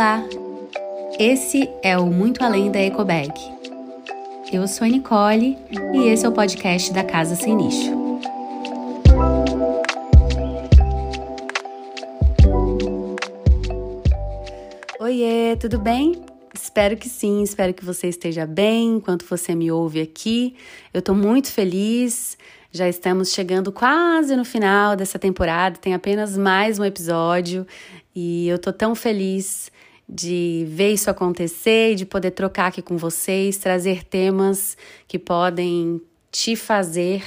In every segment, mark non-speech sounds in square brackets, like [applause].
Olá! Esse é o Muito Além da Ecobag. Eu sou a Nicole e esse é o podcast da Casa Sem Nicho. Oiê, tudo bem? Espero que sim, espero que você esteja bem enquanto você me ouve aqui. Eu tô muito feliz. Já estamos chegando quase no final dessa temporada, tem apenas mais um episódio e eu tô tão feliz de ver isso acontecer e de poder trocar aqui com vocês, trazer temas que podem te fazer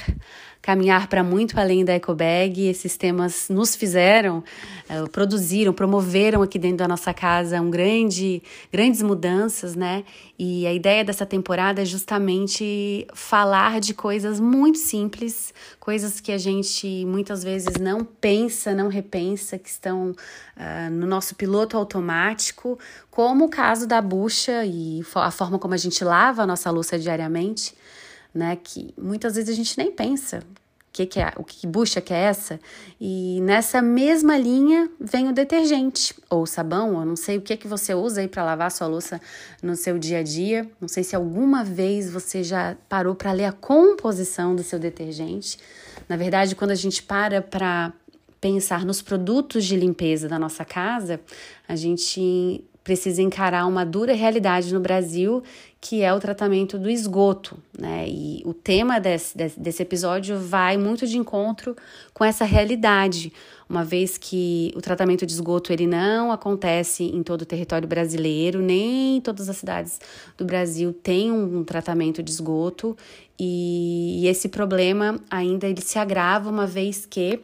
caminhar para muito além da EcoBag. Esses temas nos fizeram, uh, produziram, promoveram aqui dentro da nossa casa um grande, grandes mudanças, né? E a ideia dessa temporada é justamente falar de coisas muito simples, coisas que a gente muitas vezes não pensa, não repensa, que estão uh, no nosso piloto automático, como o caso da bucha e a forma como a gente lava a nossa louça diariamente né? Que muitas vezes a gente nem pensa que que é, o que bucha que é essa. E nessa mesma linha vem o detergente ou sabão, eu não sei o que que você usa aí para lavar sua louça no seu dia a dia. Não sei se alguma vez você já parou para ler a composição do seu detergente. Na verdade, quando a gente para para pensar nos produtos de limpeza da nossa casa, a gente precisa encarar uma dura realidade no Brasil, que é o tratamento do esgoto, né? E o tema desse, desse episódio vai muito de encontro com essa realidade, uma vez que o tratamento de esgoto ele não acontece em todo o território brasileiro, nem todas as cidades do Brasil têm um tratamento de esgoto, e, e esse problema ainda ele se agrava uma vez que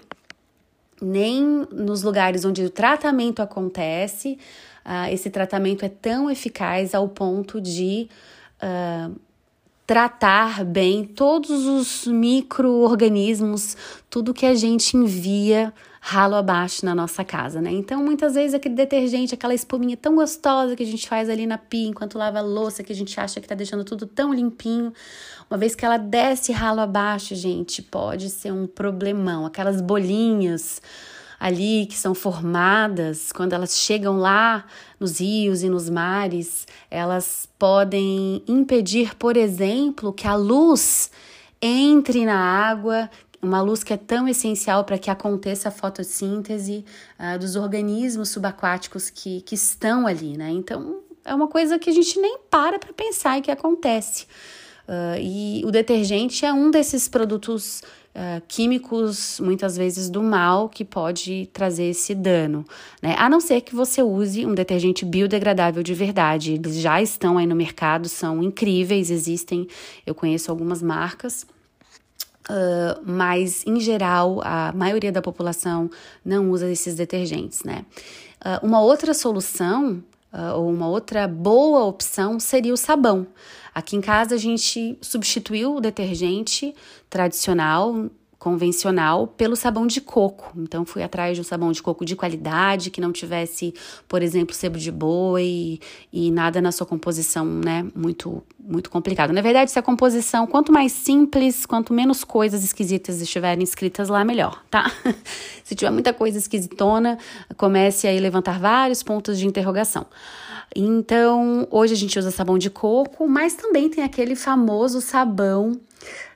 nem nos lugares onde o tratamento acontece, uh, esse tratamento é tão eficaz ao ponto de uh, tratar bem todos os micro-organismos, tudo que a gente envia ralo abaixo na nossa casa, né? Então, muitas vezes aquele detergente, aquela espuminha tão gostosa que a gente faz ali na pia enquanto lava a louça, que a gente acha que tá deixando tudo tão limpinho, uma vez que ela desce ralo abaixo, gente, pode ser um problemão. Aquelas bolinhas ali que são formadas, quando elas chegam lá nos rios e nos mares, elas podem impedir, por exemplo, que a luz entre na água, uma luz que é tão essencial para que aconteça a fotossíntese uh, dos organismos subaquáticos que, que estão ali, né? Então, é uma coisa que a gente nem para para pensar e que acontece. Uh, e o detergente é um desses produtos uh, químicos, muitas vezes do mal, que pode trazer esse dano, né? A não ser que você use um detergente biodegradável de verdade. Eles já estão aí no mercado, são incríveis, existem, eu conheço algumas marcas. Uh, mas em geral a maioria da população não usa esses detergentes, né? Uh, uma outra solução uh, ou uma outra boa opção seria o sabão. Aqui em casa a gente substituiu o detergente tradicional, convencional, pelo sabão de coco. Então fui atrás de um sabão de coco de qualidade, que não tivesse, por exemplo, sebo de boi e nada na sua composição, né, muito muito complicado. Na verdade, se a composição, quanto mais simples, quanto menos coisas esquisitas estiverem escritas lá, melhor, tá? [laughs] se tiver muita coisa esquisitona, comece aí a levantar vários pontos de interrogação. Então, hoje a gente usa sabão de coco, mas também tem aquele famoso sabão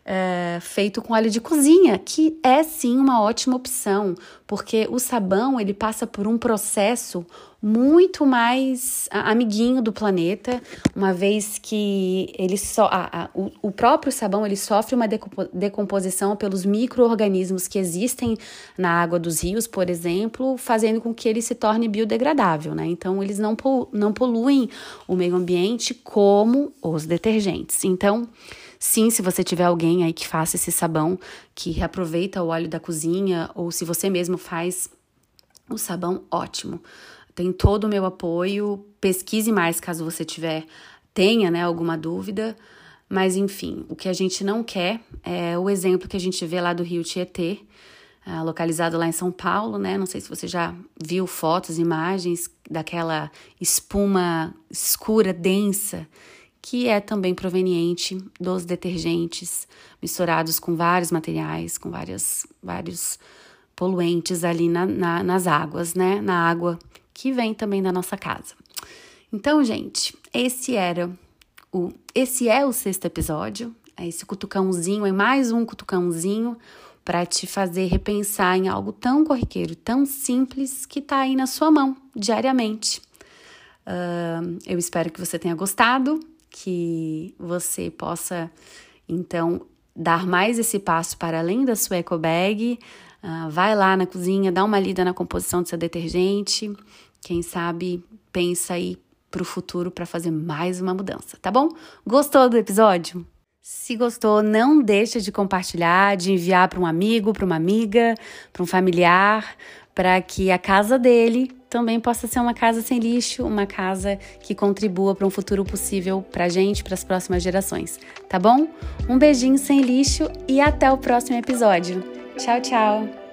é, feito com óleo de cozinha, que é sim uma ótima opção, porque o sabão ele passa por um processo muito mais amiguinho do planeta, uma vez que ele só o, o, próprio sabão ele sofre uma decomposição pelos micro-organismos que existem na água dos rios, por exemplo, fazendo com que ele se torne biodegradável, né? Então eles não, não poluem o meio ambiente como os detergentes. Então, Sim, se você tiver alguém aí que faça esse sabão, que reaproveita o óleo da cozinha, ou se você mesmo faz o sabão, ótimo. Tem todo o meu apoio. Pesquise mais caso você tiver, tenha né, alguma dúvida. Mas enfim, o que a gente não quer é o exemplo que a gente vê lá do Rio Tietê, uh, localizado lá em São Paulo, né? Não sei se você já viu fotos, imagens daquela espuma escura, densa, que é também proveniente dos detergentes misturados com vários materiais, com várias, vários poluentes ali na, na, nas águas, né? Na água que vem também da nossa casa. Então, gente, esse era o esse é o sexto episódio, é esse cutucãozinho, é mais um cutucãozinho para te fazer repensar em algo tão corriqueiro, tão simples que está aí na sua mão diariamente. Uh, eu espero que você tenha gostado, que você possa então dar mais esse passo para além da sua eco bag. Uh, vai lá na cozinha, dá uma lida na composição do seu detergente. Quem sabe pensa aí para o futuro para fazer mais uma mudança, tá bom? Gostou do episódio? Se gostou, não deixa de compartilhar, de enviar para um amigo, para uma amiga, para um familiar, para que a casa dele também possa ser uma casa sem lixo, uma casa que contribua para um futuro possível para a gente, para as próximas gerações, tá bom? Um beijinho sem lixo e até o próximo episódio. Tchau, tchau!